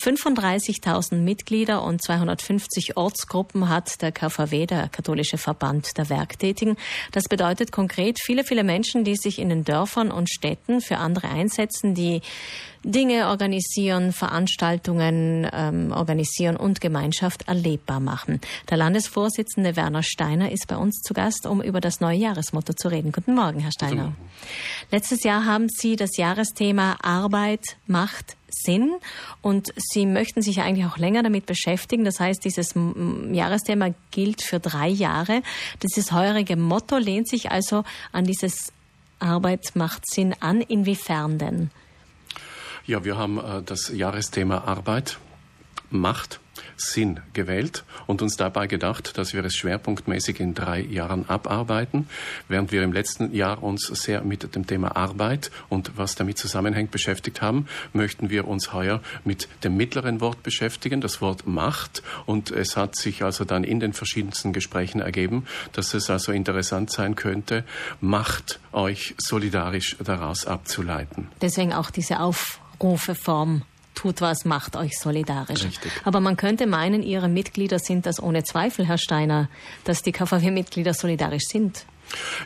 35.000 Mitglieder und 250 Ortsgruppen hat der KVW, der Katholische Verband der Werktätigen. Das bedeutet konkret viele, viele Menschen, die sich in den Dörfern und Städten für andere einsetzen, die Dinge organisieren, Veranstaltungen ähm, organisieren und Gemeinschaft erlebbar machen. Der Landesvorsitzende Werner Steiner ist bei uns zu Gast, um über das neue Jahresmotto zu reden. Guten Morgen, Herr Steiner. Letztes Jahr haben Sie das Jahresthema Arbeit macht Sinn und Sie möchten sich eigentlich auch länger damit beschäftigen. Das heißt, dieses Jahresthema gilt für drei Jahre. Dieses heurige Motto lehnt sich also an dieses Arbeit macht Sinn an. Inwiefern denn? Ja, wir haben äh, das Jahresthema Arbeit, Macht Sinn gewählt und uns dabei gedacht, dass wir es schwerpunktmäßig in drei Jahren abarbeiten, während wir im letzten Jahr uns sehr mit dem Thema Arbeit und was damit zusammenhängt beschäftigt haben, möchten wir uns heuer mit dem mittleren Wort beschäftigen, das Wort Macht. Und es hat sich also dann in den verschiedensten Gesprächen ergeben, dass es also interessant sein könnte, Macht euch solidarisch daraus abzuleiten. Deswegen auch diese Aufrufeform tut was, macht euch solidarisch. Richtig. Aber man könnte meinen, Ihre Mitglieder sind das ohne Zweifel, Herr Steiner, dass die KVW-Mitglieder solidarisch sind.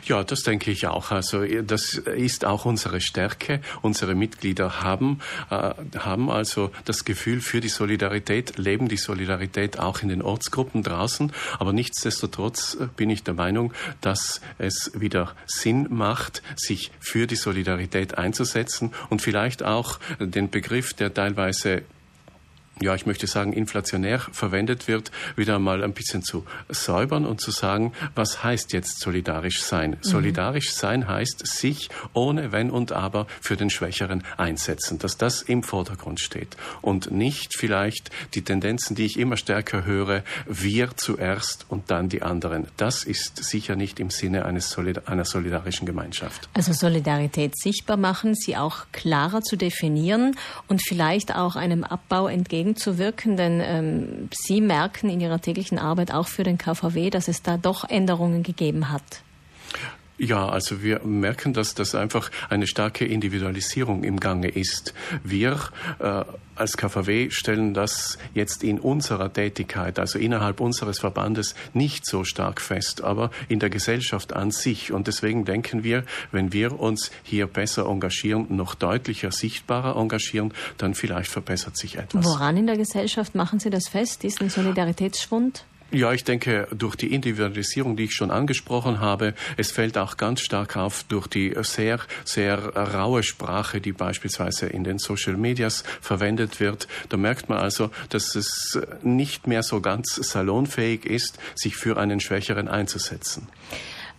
Ja, das denke ich auch. Also das ist auch unsere Stärke. Unsere Mitglieder haben, äh, haben also das Gefühl für die Solidarität, leben die Solidarität auch in den Ortsgruppen draußen. Aber nichtsdestotrotz äh, bin ich der Meinung, dass es wieder Sinn macht, sich für die Solidarität einzusetzen und vielleicht auch den Begriff, der teilweise ja, ich möchte sagen, inflationär verwendet wird, wieder mal ein bisschen zu säubern und zu sagen, was heißt jetzt solidarisch sein? Mhm. Solidarisch sein heißt sich ohne Wenn und Aber für den Schwächeren einsetzen, dass das im Vordergrund steht und nicht vielleicht die Tendenzen, die ich immer stärker höre, wir zuerst und dann die anderen. Das ist sicher nicht im Sinne eines Solid einer solidarischen Gemeinschaft. Also Solidarität sichtbar machen, sie auch klarer zu definieren und vielleicht auch einem Abbau entgegen entgegenzuwirken? Denn ähm, Sie merken in Ihrer täglichen Arbeit auch für den KVW, dass es da doch Änderungen gegeben hat. Ja, also wir merken, dass das einfach eine starke Individualisierung im Gange ist. Wir äh, als KVW stellen das jetzt in unserer Tätigkeit, also innerhalb unseres Verbandes, nicht so stark fest, aber in der Gesellschaft an sich. Und deswegen denken wir, wenn wir uns hier besser engagieren, noch deutlicher sichtbarer engagieren, dann vielleicht verbessert sich etwas. Woran in der Gesellschaft machen Sie das fest, diesen Solidaritätsschwund? Ja, ich denke, durch die Individualisierung, die ich schon angesprochen habe, es fällt auch ganz stark auf durch die sehr, sehr raue Sprache, die beispielsweise in den Social Medias verwendet wird. Da merkt man also, dass es nicht mehr so ganz salonfähig ist, sich für einen Schwächeren einzusetzen.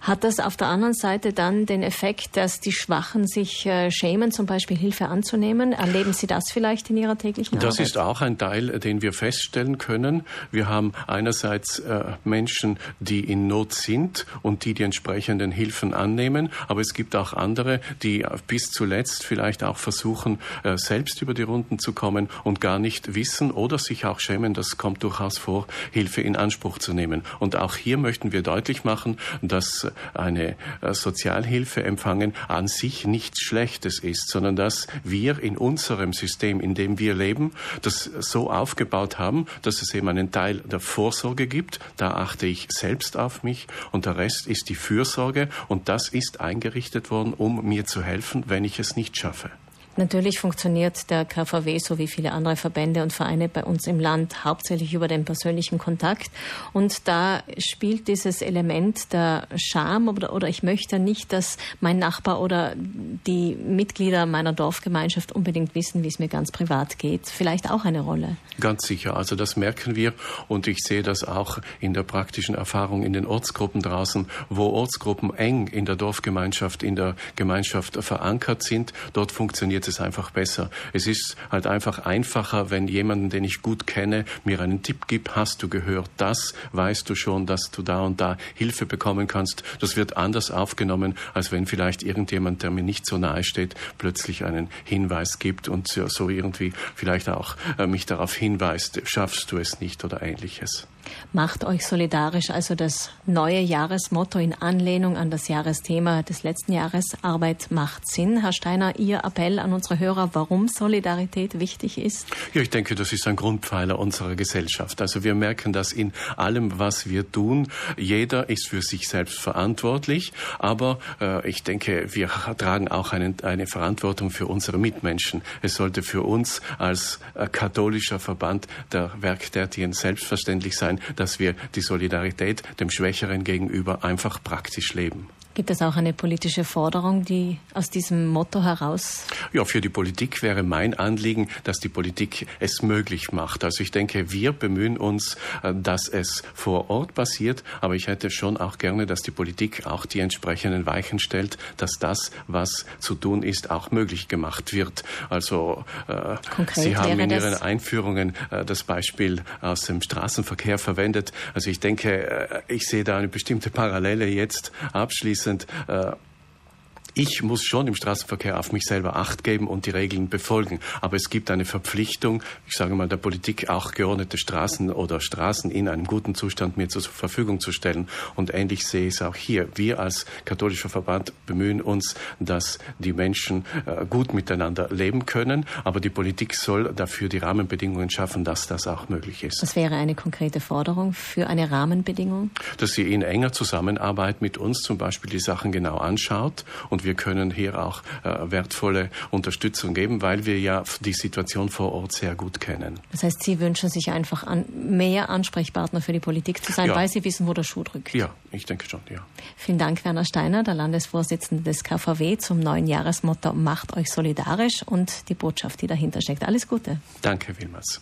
Hat das auf der anderen Seite dann den Effekt, dass die Schwachen sich äh, schämen, zum Beispiel Hilfe anzunehmen? Erleben Sie das vielleicht in Ihrer täglichen das Arbeit? Das ist auch ein Teil, den wir feststellen können. Wir haben einerseits äh, Menschen, die in Not sind und die die entsprechenden Hilfen annehmen, aber es gibt auch andere, die bis zuletzt vielleicht auch versuchen, äh, selbst über die Runden zu kommen und gar nicht wissen oder sich auch schämen, das kommt durchaus vor, Hilfe in Anspruch zu nehmen. Und auch hier möchten wir deutlich machen, dass eine äh, Sozialhilfe empfangen an sich nichts Schlechtes ist, sondern dass wir in unserem System, in dem wir leben, das so aufgebaut haben, dass es eben einen Teil der Vorsorge gibt. Da achte ich selbst auf mich und der Rest ist die Fürsorge und das ist eingerichtet worden, um mir zu helfen, wenn ich es nicht schaffe. Natürlich funktioniert der KVW so wie viele andere Verbände und Vereine bei uns im Land hauptsächlich über den persönlichen Kontakt. Und da spielt dieses Element der Scham oder, oder ich möchte nicht, dass mein Nachbar oder die Mitglieder meiner Dorfgemeinschaft unbedingt wissen, wie es mir ganz privat geht, vielleicht auch eine Rolle. Ganz sicher. Also das merken wir und ich sehe das auch in der praktischen Erfahrung in den Ortsgruppen draußen, wo Ortsgruppen eng in der Dorfgemeinschaft, in der Gemeinschaft verankert sind. Dort funktioniert es einfach besser. Es ist halt einfach einfacher, wenn jemanden, den ich gut kenne, mir einen Tipp gibt, hast du gehört das, weißt du schon, dass du da und da Hilfe bekommen kannst. Das wird anders aufgenommen, als wenn vielleicht irgendjemand, der mir nicht so nahe steht, plötzlich einen Hinweis gibt und so irgendwie vielleicht auch äh, mich darauf hinweist, schaffst du es nicht oder ähnliches. Macht euch solidarisch, also das neue Jahresmotto in Anlehnung an das Jahresthema des letzten Jahres, Arbeit macht Sinn. Herr Steiner, Ihr Appell an unsere Hörer, warum Solidarität wichtig ist? Ja, ich denke, das ist ein Grundpfeiler unserer Gesellschaft. Also wir merken das in allem, was wir tun. Jeder ist für sich selbst verantwortlich, aber äh, ich denke, wir tragen auch eine, eine Verantwortung für unsere Mitmenschen. Es sollte für uns als äh, katholischer Verband der Werktätigen selbstverständlich sein, dass wir die Solidarität dem Schwächeren gegenüber einfach praktisch leben. Gibt es auch eine politische Forderung, die aus diesem Motto heraus? Ja, für die Politik wäre mein Anliegen, dass die Politik es möglich macht. Also ich denke, wir bemühen uns, äh, dass es vor Ort passiert, aber ich hätte schon auch gerne, dass die Politik auch die entsprechenden Weichen stellt, dass das, was zu tun ist, auch möglich gemacht wird. Also äh, Sie haben in Ihren Einführungen äh, das Beispiel aus dem Straßenverkehr verwendet. Also ich denke, äh, ich sehe da eine bestimmte Parallele jetzt abschließend sind äh, ich muss schon im Straßenverkehr auf mich selber Acht geben und die Regeln befolgen. Aber es gibt eine Verpflichtung, ich sage mal, der Politik auch geordnete Straßen oder Straßen in einem guten Zustand mir zur Verfügung zu stellen. Und ähnlich sehe ich es auch hier. Wir als katholischer Verband bemühen uns, dass die Menschen äh, gut miteinander leben können. Aber die Politik soll dafür die Rahmenbedingungen schaffen, dass das auch möglich ist. Was wäre eine konkrete Forderung für eine Rahmenbedingung? Dass sie in enger Zusammenarbeit mit uns zum Beispiel die Sachen genau anschaut und wir können hier auch äh, wertvolle Unterstützung geben, weil wir ja die Situation vor Ort sehr gut kennen. Das heißt, Sie wünschen sich einfach an, mehr Ansprechpartner für die Politik zu sein, ja. weil Sie wissen, wo der Schuh drückt. Ja, ich denke schon, ja. Vielen Dank, Werner Steiner, der Landesvorsitzende des KVW, zum neuen Jahresmotto Macht euch solidarisch und die Botschaft, die dahinter steckt. Alles Gute. Danke vielmals.